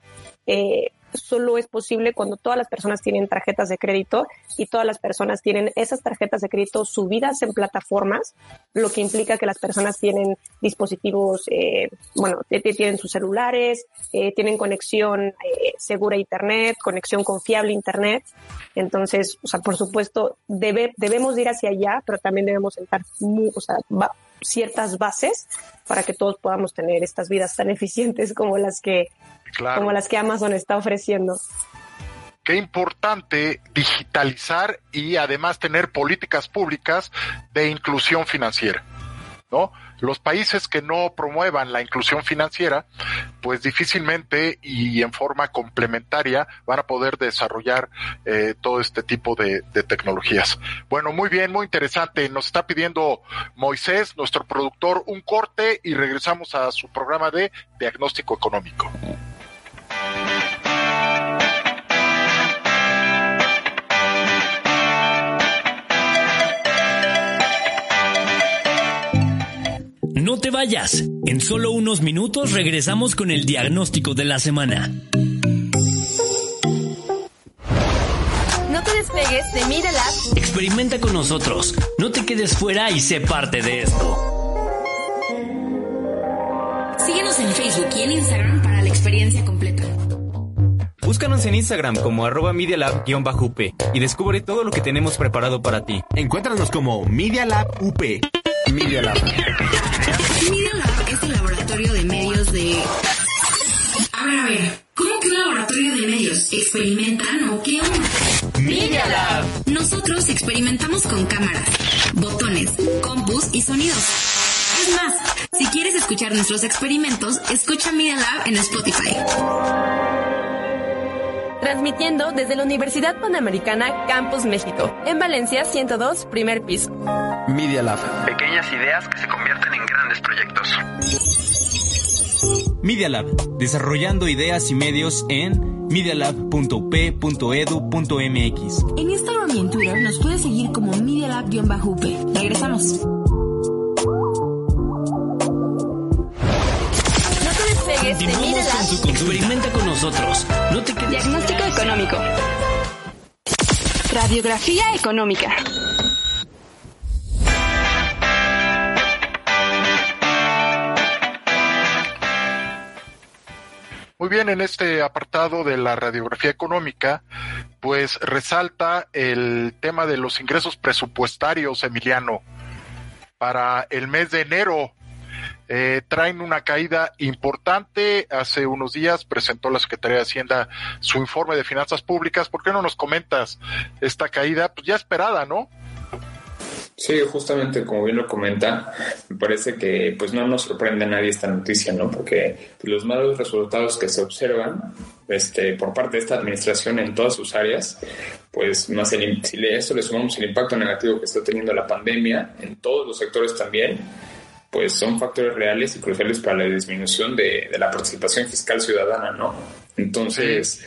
eh, solo es posible cuando todas las personas tienen tarjetas de crédito y todas las personas tienen esas tarjetas de crédito subidas en plataformas, lo que implica que las personas tienen dispositivos, eh, bueno, tienen sus celulares, eh, tienen conexión eh, segura a Internet, conexión confiable a Internet. Entonces, o sea, por supuesto, debe, debemos ir hacia allá, pero también debemos sentar muy, o sea, va, ciertas bases para que todos podamos tener estas vidas tan eficientes como las que claro. como las que Amazon está ofreciendo. Qué importante digitalizar y además tener políticas públicas de inclusión financiera. ¿No? Los países que no promuevan la inclusión financiera, pues difícilmente y en forma complementaria van a poder desarrollar eh, todo este tipo de, de, tecnologías. Bueno, muy bien, muy interesante. Nos está pidiendo Moisés, nuestro productor, un corte y regresamos a su programa de diagnóstico económico. No te vayas. En solo unos minutos regresamos con el diagnóstico de la semana. No te despegues de Media Lab. Experimenta con nosotros. No te quedes fuera y sé parte de esto. Síguenos en Facebook y en Instagram para la experiencia completa. Búscanos en Instagram como arroba MediaLab-UP y descubre todo lo que tenemos preparado para ti. Encuéntranos como Media Lab UP. Media Lab. Media Lab es el laboratorio de medios de... A ver, a ver, ¿cómo que un laboratorio de medios? ¿Experimentan o qué onda? Media Lab. Nosotros experimentamos con cámaras, botones, compus y sonidos. Es más, si quieres escuchar nuestros experimentos, escucha Media Lab en Spotify. Transmitiendo desde la Universidad Panamericana Campus México, en Valencia 102, primer piso. Media Lab. Pequeñas ideas que se convierten en grandes proyectos. Media Lab, desarrollando ideas y medios en medialab.up.edu.mx. En Instagram y en Twitter nos puedes seguir como medialab-up. Regresamos. Continuamos con su Experimenta con nosotros. No te quedes Diagnóstico económico. Radiografía económica. Muy bien, en este apartado de la radiografía económica, pues resalta el tema de los ingresos presupuestarios, Emiliano, para el mes de enero. Eh, traen una caída importante. Hace unos días presentó la Secretaría de Hacienda su informe de finanzas públicas. ¿Por qué no nos comentas esta caída? Pues ya esperada, ¿no? Sí, justamente como bien lo comenta, me parece que pues no nos sorprende a nadie esta noticia, ¿no? Porque los malos resultados que se observan este, por parte de esta administración en todas sus áreas, pues más el, si a eso le sumamos el impacto negativo que está teniendo la pandemia en todos los sectores también, pues son factores reales y cruciales para la disminución de, de la participación fiscal ciudadana, ¿no? Entonces,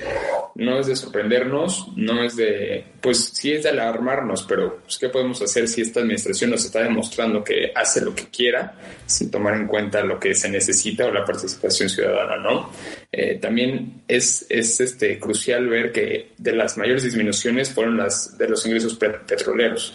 no es de sorprendernos, no es de, pues sí es de alarmarnos, pero pues, ¿qué podemos hacer si esta administración nos está demostrando que hace lo que quiera sin tomar en cuenta lo que se necesita o la participación ciudadana, ¿no? Eh, también es, es este, crucial ver que de las mayores disminuciones fueron las de los ingresos petroleros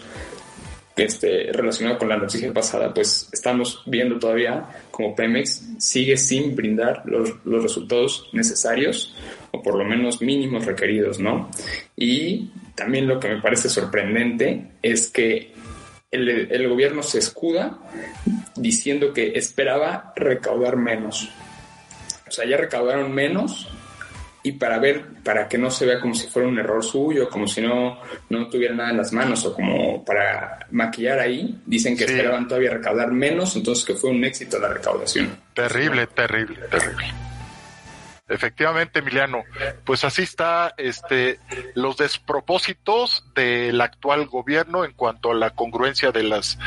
este, relacionado con la noticia pasada, pues estamos viendo todavía como Pemex sigue sin brindar los, resultados necesarios o por lo menos mínimos requeridos, ¿no? Y también lo que me parece sorprendente es que el, el gobierno se escuda diciendo que esperaba recaudar menos. O sea, ya recaudaron menos y para ver, para que no se vea como si fuera un error suyo, como si no, no tuviera nada en las manos o como para maquillar ahí, dicen que esperaban todavía recaudar menos, entonces que fue un éxito la recaudación. Terrible, terrible, terrible. Efectivamente, Emiliano, pues así está este los despropósitos del actual gobierno en cuanto a la congruencia de las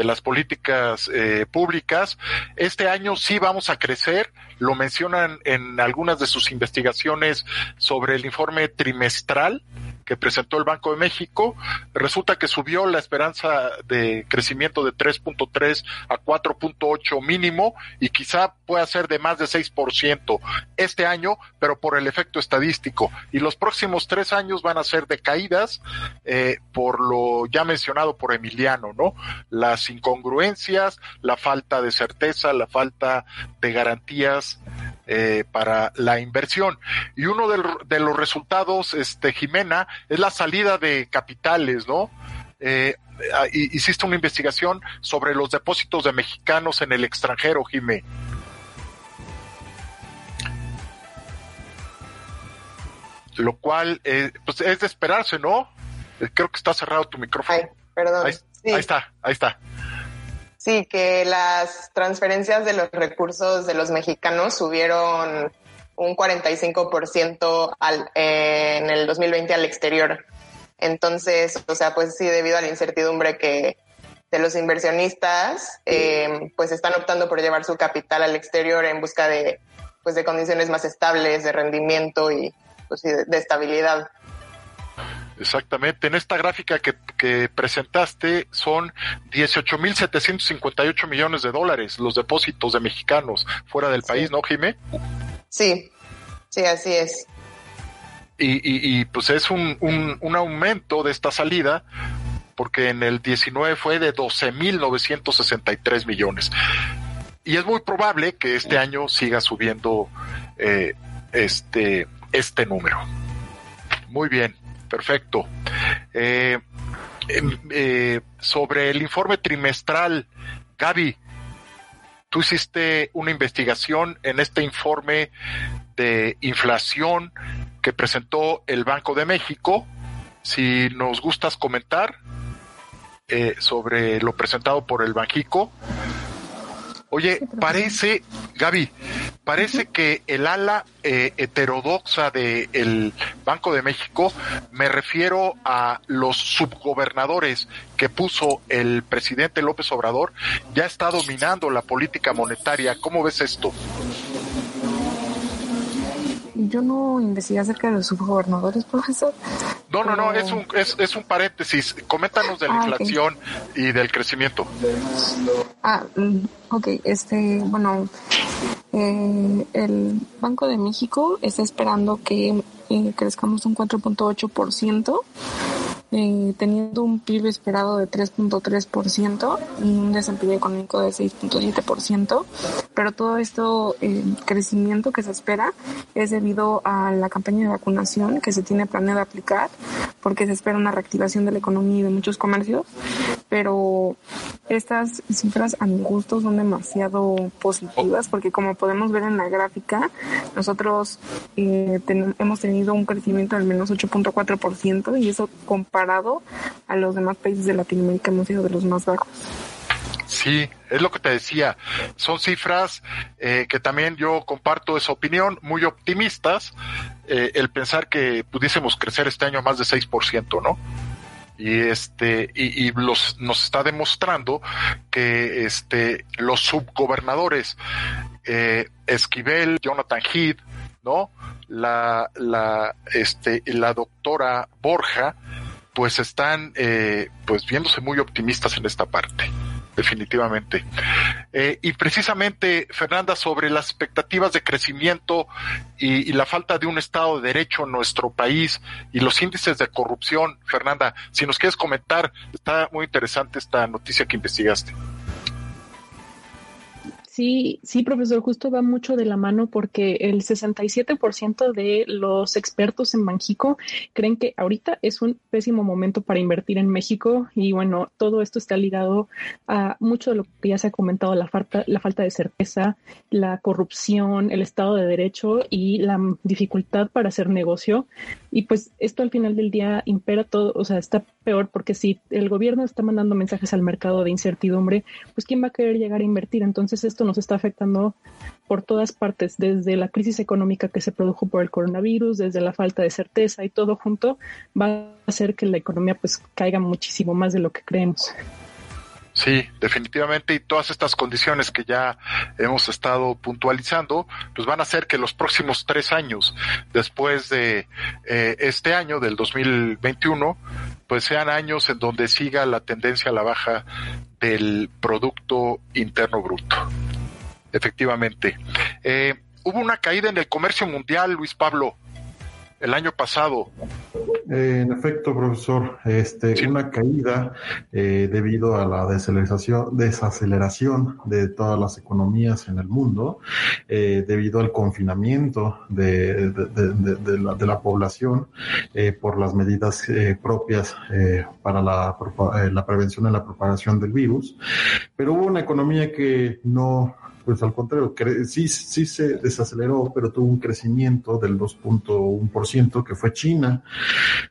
de las políticas eh, públicas. Este año sí vamos a crecer, lo mencionan en algunas de sus investigaciones sobre el informe trimestral que presentó el Banco de México, resulta que subió la esperanza de crecimiento de 3.3 a 4.8 mínimo y quizá pueda ser de más de 6% este año, pero por el efecto estadístico. Y los próximos tres años van a ser de caídas eh, por lo ya mencionado por Emiliano, ¿no? Las incongruencias, la falta de certeza, la falta de garantías eh, para la inversión. Y uno de, de, los resultados, este, Jimena, es la salida de capitales, ¿no? Eh, hiciste una investigación sobre los depósitos de mexicanos en el extranjero, Jimé. Lo cual eh, pues es de esperarse, ¿no? Eh, creo que está cerrado tu micrófono. Ay, perdón. Ahí, sí. ahí está, ahí está. Sí, que las transferencias de los recursos de los mexicanos subieron un 45% al, eh, en el 2020 al exterior. Entonces, o sea, pues sí, debido a la incertidumbre que de los inversionistas, eh, pues están optando por llevar su capital al exterior en busca de, pues, de condiciones más estables, de rendimiento y pues, de, de estabilidad. Exactamente. En esta gráfica que, que presentaste son 18.758 millones de dólares los depósitos de mexicanos fuera del sí. país, ¿no, Jimé? Sí, sí, así es. Y, y, y pues es un, un, un, aumento de esta salida porque en el 19 fue de 12.963 millones. Y es muy probable que este año siga subiendo eh, este, este número. Muy bien. Perfecto. Eh, eh, sobre el informe trimestral, Gaby, tú hiciste una investigación en este informe de inflación que presentó el Banco de México. Si nos gustas comentar eh, sobre lo presentado por el Banjico. Oye, parece, Gaby, parece que el ala eh, heterodoxa del Banco de México, me refiero a los subgobernadores que puso el presidente López Obrador, ya está dominando la política monetaria. ¿Cómo ves esto? Yo no investigué acerca de los subgobernadores, profesor. No, no, no, es un, es, es un paréntesis. Coméntanos de la ah, inflación okay. y del crecimiento. Ah, ok, este, bueno, eh, el Banco de México está esperando que eh, crezcamos un 4.8%. Eh, teniendo un PIB esperado de 3.3% y un desempleo económico de 6.7%, pero todo esto eh, crecimiento que se espera es debido a la campaña de vacunación que se tiene planeado aplicar, porque se espera una reactivación de la economía y de muchos comercios, pero estas cifras a mi gusto son demasiado positivas, porque como podemos ver en la gráfica, nosotros eh, ten hemos tenido un crecimiento del menos 8.4% y eso comparado a los demás países de Latinoamérica hemos sido de los más bajos. Sí, es lo que te decía. Son cifras eh, que también yo comparto esa opinión, muy optimistas, eh, el pensar que pudiésemos crecer este año más de 6%, ¿no? y este y, los nos está demostrando que este los subgobernadores eh, Esquivel, Jonathan Heath, ¿no? La la este la doctora Borja pues están eh, pues viéndose muy optimistas en esta parte definitivamente. Eh, y precisamente, Fernanda, sobre las expectativas de crecimiento y, y, la falta de un Estado de Derecho en nuestro país y los índices de corrupción, Fernanda, si nos quieres comentar, está muy interesante esta noticia que investigaste. Sí, sí, profesor, justo va mucho de la mano porque el 67% de los expertos en Banjico creen que ahorita es un pésimo momento para invertir en México y bueno, todo esto está ligado a mucho de lo que ya se ha comentado, la falta, la falta de certeza, la corrupción, el Estado de Derecho y la dificultad para hacer negocio. Y pues esto al final del día impera todo, o sea, está peor porque si el gobierno está mandando mensajes al mercado de incertidumbre, pues ¿quién va a querer llegar a invertir? Entonces esto nos está afectando por todas partes, desde la crisis económica que se produjo por el coronavirus, desde la falta de certeza y todo junto va a hacer que la economía pues caiga muchísimo más de lo que creemos. Sí, definitivamente, y todas estas condiciones que ya hemos estado puntualizando, pues van a hacer que los próximos tres años, después de eh, este año, del 2021, pues sean años en donde siga la tendencia a la baja del Producto Interno Bruto. Efectivamente. Eh, hubo una caída en el comercio mundial, Luis Pablo, el año pasado. Eh, en efecto, profesor, este, sí. una caída eh, debido a la desaceleración, desaceleración de todas las economías en el mundo, eh, debido al confinamiento de, de, de, de la, la, población eh, por las medidas eh, propias para la, la prevención y la propagación del virus. Pero hubo una economía que no pues al contrario, sí, sí se desaceleró, pero tuvo un crecimiento del 2.1%, que fue China,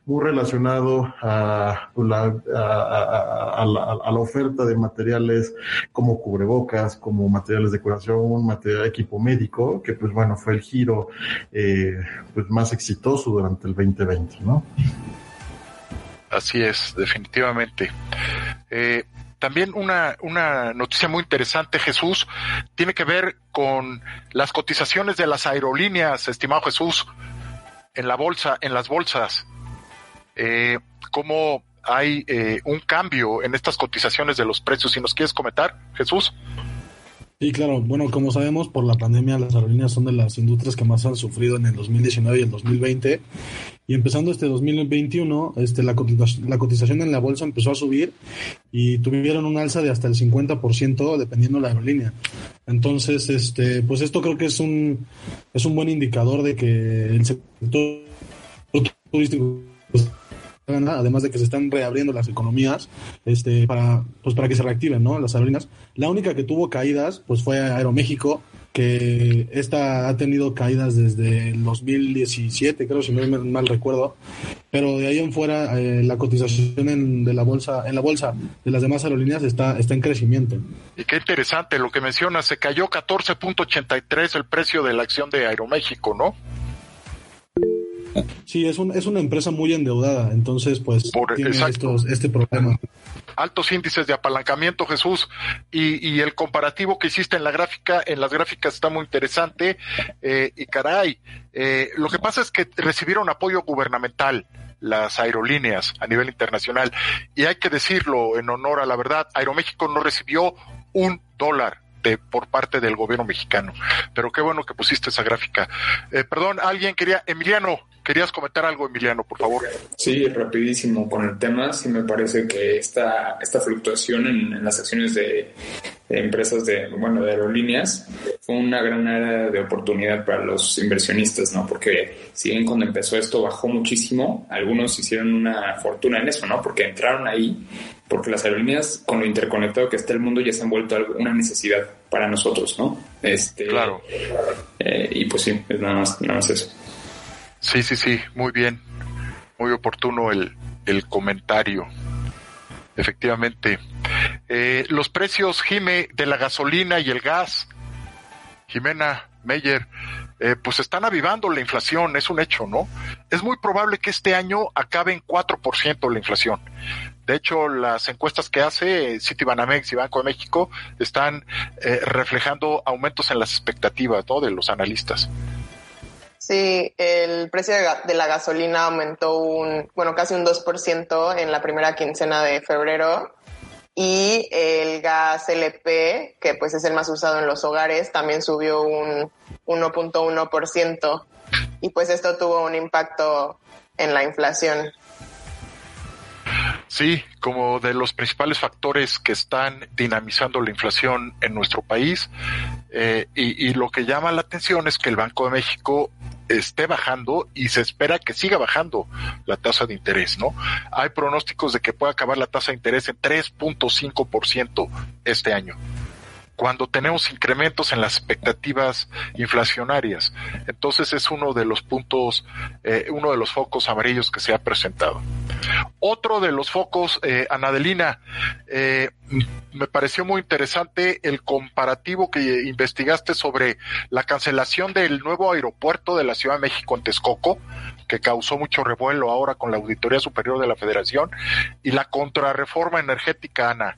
muy relacionado a la, a, a, la, a, la, oferta de materiales como cubrebocas, como materiales de curación, material de equipo médico, que pues bueno, fue el giro eh, pues más exitoso durante el 2020, ¿no? Así es, definitivamente. Eh, también una, una noticia muy interesante, Jesús, tiene que ver con las cotizaciones de las aerolíneas, estimado Jesús, en la bolsa, en las bolsas. Eh, ¿Cómo hay eh, un cambio en estas cotizaciones de los precios? Si nos quieres comentar, Jesús. Sí, claro. Bueno, como sabemos, por la pandemia las aerolíneas son de las industrias que más han sufrido en el 2019 y el 2020. Y empezando este 2021, este, la, cotización, la cotización en la bolsa empezó a subir y tuvieron un alza de hasta el 50% dependiendo de la aerolínea. Entonces, este, pues esto creo que es un, es un buen indicador de que el sector turístico además de que se están reabriendo las economías este para pues para que se reactiven no las aerolíneas la única que tuvo caídas pues fue Aeroméxico que esta ha tenido caídas desde el 2017 creo si no me mal recuerdo. Pero de ahí en fuera eh, la cotización en, de la bolsa en la bolsa de las demás aerolíneas está está en crecimiento. Y qué interesante lo que menciona se cayó 14.83 el precio de la acción de Aeroméxico no Sí, es, un, es una empresa muy endeudada, entonces pues Por, tiene estos, este problema. Altos índices de apalancamiento, Jesús, y, y, el comparativo que hiciste en la gráfica, en las gráficas está muy interesante, eh, y caray, eh, lo que pasa es que recibieron apoyo gubernamental las aerolíneas a nivel internacional, y hay que decirlo en honor a la verdad, Aeroméxico no recibió un dólar de, por parte del gobierno mexicano. Pero qué bueno que pusiste esa gráfica. Eh, perdón, alguien quería, Emiliano, querías comentar algo, Emiliano, por favor. Sí, rapidísimo con el tema. Sí me parece que esta, esta fluctuación en, en las acciones de, de, empresas de, bueno, de aerolíneas fue una gran área de oportunidad para los inversionistas, ¿no? Porque si bien cuando empezó esto bajó muchísimo, algunos hicieron una fortuna en eso, ¿no? Porque entraron ahí porque las aerolíneas, con lo interconectado que está el mundo, ya se han vuelto una necesidad para nosotros, ¿no? Este, claro. Eh, y pues sí, es nada más, nada más eso. Sí, sí, sí, muy bien. Muy oportuno el, el comentario. Efectivamente. Eh, los precios, Jime, de la gasolina y el gas, Jimena Meyer, eh, pues están avivando la inflación, es un hecho, ¿no? Es muy probable que este año acabe en 4% la inflación. De hecho, las encuestas que hace Citibanamex y Banco de México están eh, reflejando aumentos en las expectativas ¿no? de los analistas. Sí, el precio de la gasolina aumentó un, bueno, casi un 2% en la primera quincena de febrero y el gas LP, que pues es el más usado en los hogares, también subió un 1.1% y pues esto tuvo un impacto en la inflación. Sí, como de los principales factores que están dinamizando la inflación en nuestro país. Eh, y, y, lo que llama la atención es que el Banco de México esté bajando y se espera que siga bajando la tasa de interés, ¿no? Hay pronósticos de que pueda acabar la tasa de interés en 3.5% este año cuando tenemos incrementos en las expectativas inflacionarias. Entonces es uno de los puntos, eh, uno de los focos amarillos que se ha presentado. Otro de los focos, eh, Anadelina, eh, me pareció muy interesante el comparativo que investigaste sobre la cancelación del nuevo aeropuerto de la Ciudad de México en Texcoco, que causó mucho revuelo ahora con la Auditoría Superior de la Federación, y la contrarreforma energética, Ana.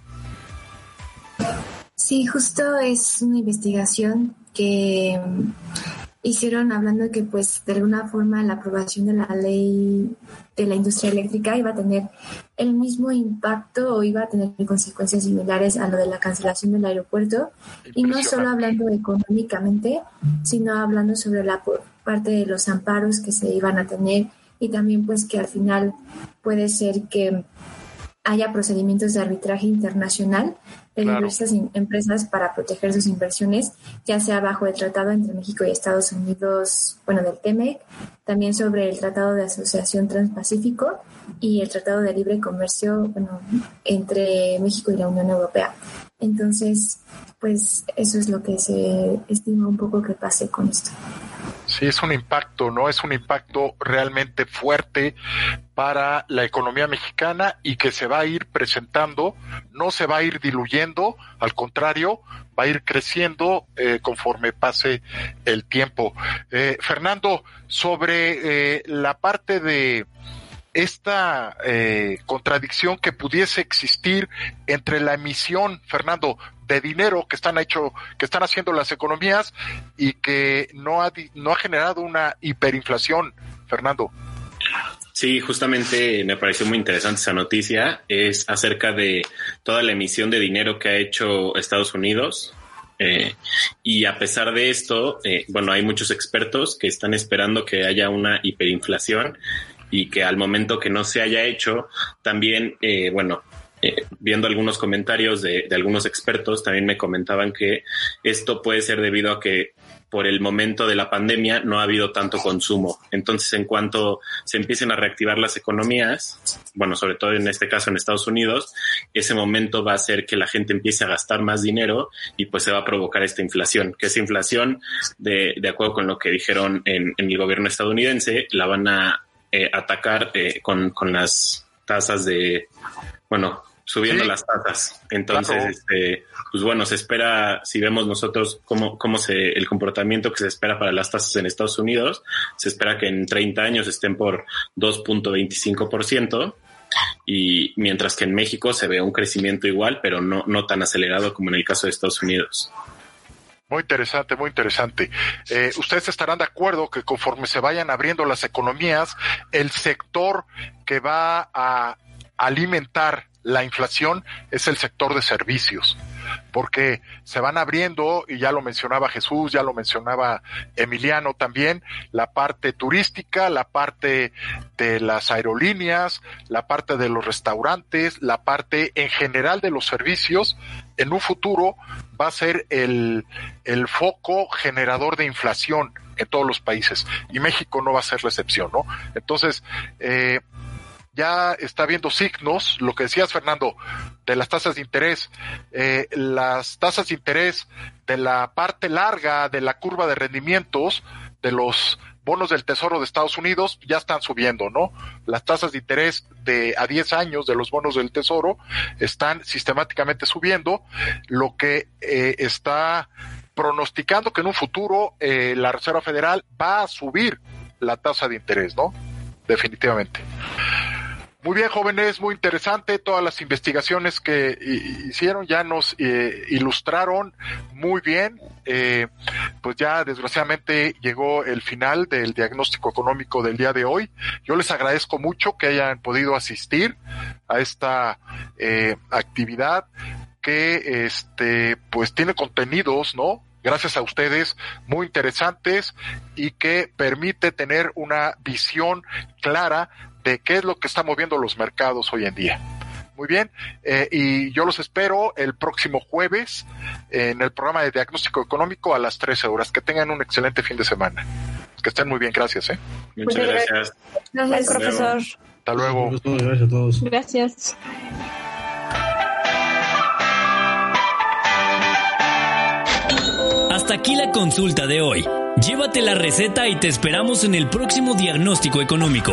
Sí, justo es una investigación que hicieron hablando de que pues de alguna forma la aprobación de la ley de la industria eléctrica iba a tener el mismo impacto o iba a tener consecuencias similares a lo de la cancelación del aeropuerto. Y no solo hablando económicamente sino hablando sobre la parte de los amparos que se iban a tener y también pues que al final puede ser que haya procedimientos de arbitraje internacional de diversas empresas para proteger sus inversiones, ya sea bajo el tratado entre México y Estados Unidos, bueno, del TEMEC, también sobre el Tratado de Asociación Transpacífico y el Tratado de Libre Comercio, bueno, entre México y la Unión Europea. Entonces, pues eso es lo que se estima un poco que pase con esto. Sí, es un impacto, ¿no? Es un impacto realmente fuerte para la economía mexicana y que se va a ir presentando, no se va a ir diluyendo, al contrario, va a ir creciendo eh, conforme pase el tiempo. Eh, Fernando, sobre eh, la parte de esta eh, contradicción que pudiese existir entre la emisión, Fernando, de dinero que están hecho, que están haciendo las economías y que no ha, no ha generado una hiperinflación, Fernando. Sí, justamente me pareció muy interesante esa noticia. Es acerca de toda la emisión de dinero que ha hecho Estados Unidos. Eh, y a pesar de esto, eh, bueno, hay muchos expertos que están esperando que haya una hiperinflación y que al momento que no se haya hecho, también, eh, bueno, eh, viendo algunos comentarios de, de, algunos expertos, también me comentaban que esto puede ser debido a que por el momento de la pandemia no ha habido tanto consumo. Entonces, en cuanto se empiecen a reactivar las economías, bueno, sobre todo en este caso en Estados Unidos, ese momento va a hacer que la gente empiece a gastar más dinero y pues se va a provocar esta inflación, que esa inflación, de, de acuerdo con lo que dijeron en, en el gobierno estadounidense, la van a eh, atacar eh, con, con, las tasas de, bueno, subiendo ¿Sí? las tasas. Entonces, claro. este, pues bueno, se espera, si vemos nosotros cómo, cómo se, el comportamiento que se espera para las tasas en Estados Unidos, se espera que en 30 años estén por 2.25%. Y mientras que en México se ve un crecimiento igual, pero no, no tan acelerado como en el caso de Estados Unidos. Muy interesante, muy interesante. Eh, ustedes estarán de acuerdo que conforme se vayan abriendo las economías, el sector que va a alimentar la inflación es el sector de servicios, porque se van abriendo, y ya lo mencionaba Jesús, ya lo mencionaba Emiliano también, la parte turística, la parte de las aerolíneas, la parte de los restaurantes, la parte en general de los servicios, en un futuro va a ser el, el foco generador de inflación en todos los países y México no va a ser la excepción, ¿no? Entonces, eh, ya está viendo signos, lo que decías Fernando, de las tasas de interés, eh, las tasas de interés de la parte larga de la curva de rendimientos de los bonos del Tesoro de Estados Unidos ya están subiendo, ¿no? Las tasas de interés de a 10 años de los bonos del Tesoro están sistemáticamente subiendo, lo que eh, está pronosticando que en un futuro eh, la Reserva Federal va a subir la tasa de interés, ¿no? Definitivamente. Muy bien, jóvenes, muy interesante. Todas las investigaciones que hicieron ya nos eh, ilustraron muy bien. Eh, pues ya desgraciadamente llegó el final del diagnóstico económico del día de hoy. Yo les agradezco mucho que hayan podido asistir a esta eh, actividad que este pues tiene contenidos, ¿no? gracias a ustedes, muy interesantes y que permite tener una visión clara de qué es lo que está moviendo los mercados hoy en día. Muy bien, eh, y yo los espero el próximo jueves en el programa de diagnóstico económico a las 13 horas. Que tengan un excelente fin de semana. Que estén muy bien, gracias. ¿eh? Muchas gracias. Gracias, profesor. Hasta luego. Gracias a todos. Gracias. Hasta aquí la consulta de hoy. Llévate la receta y te esperamos en el próximo diagnóstico económico.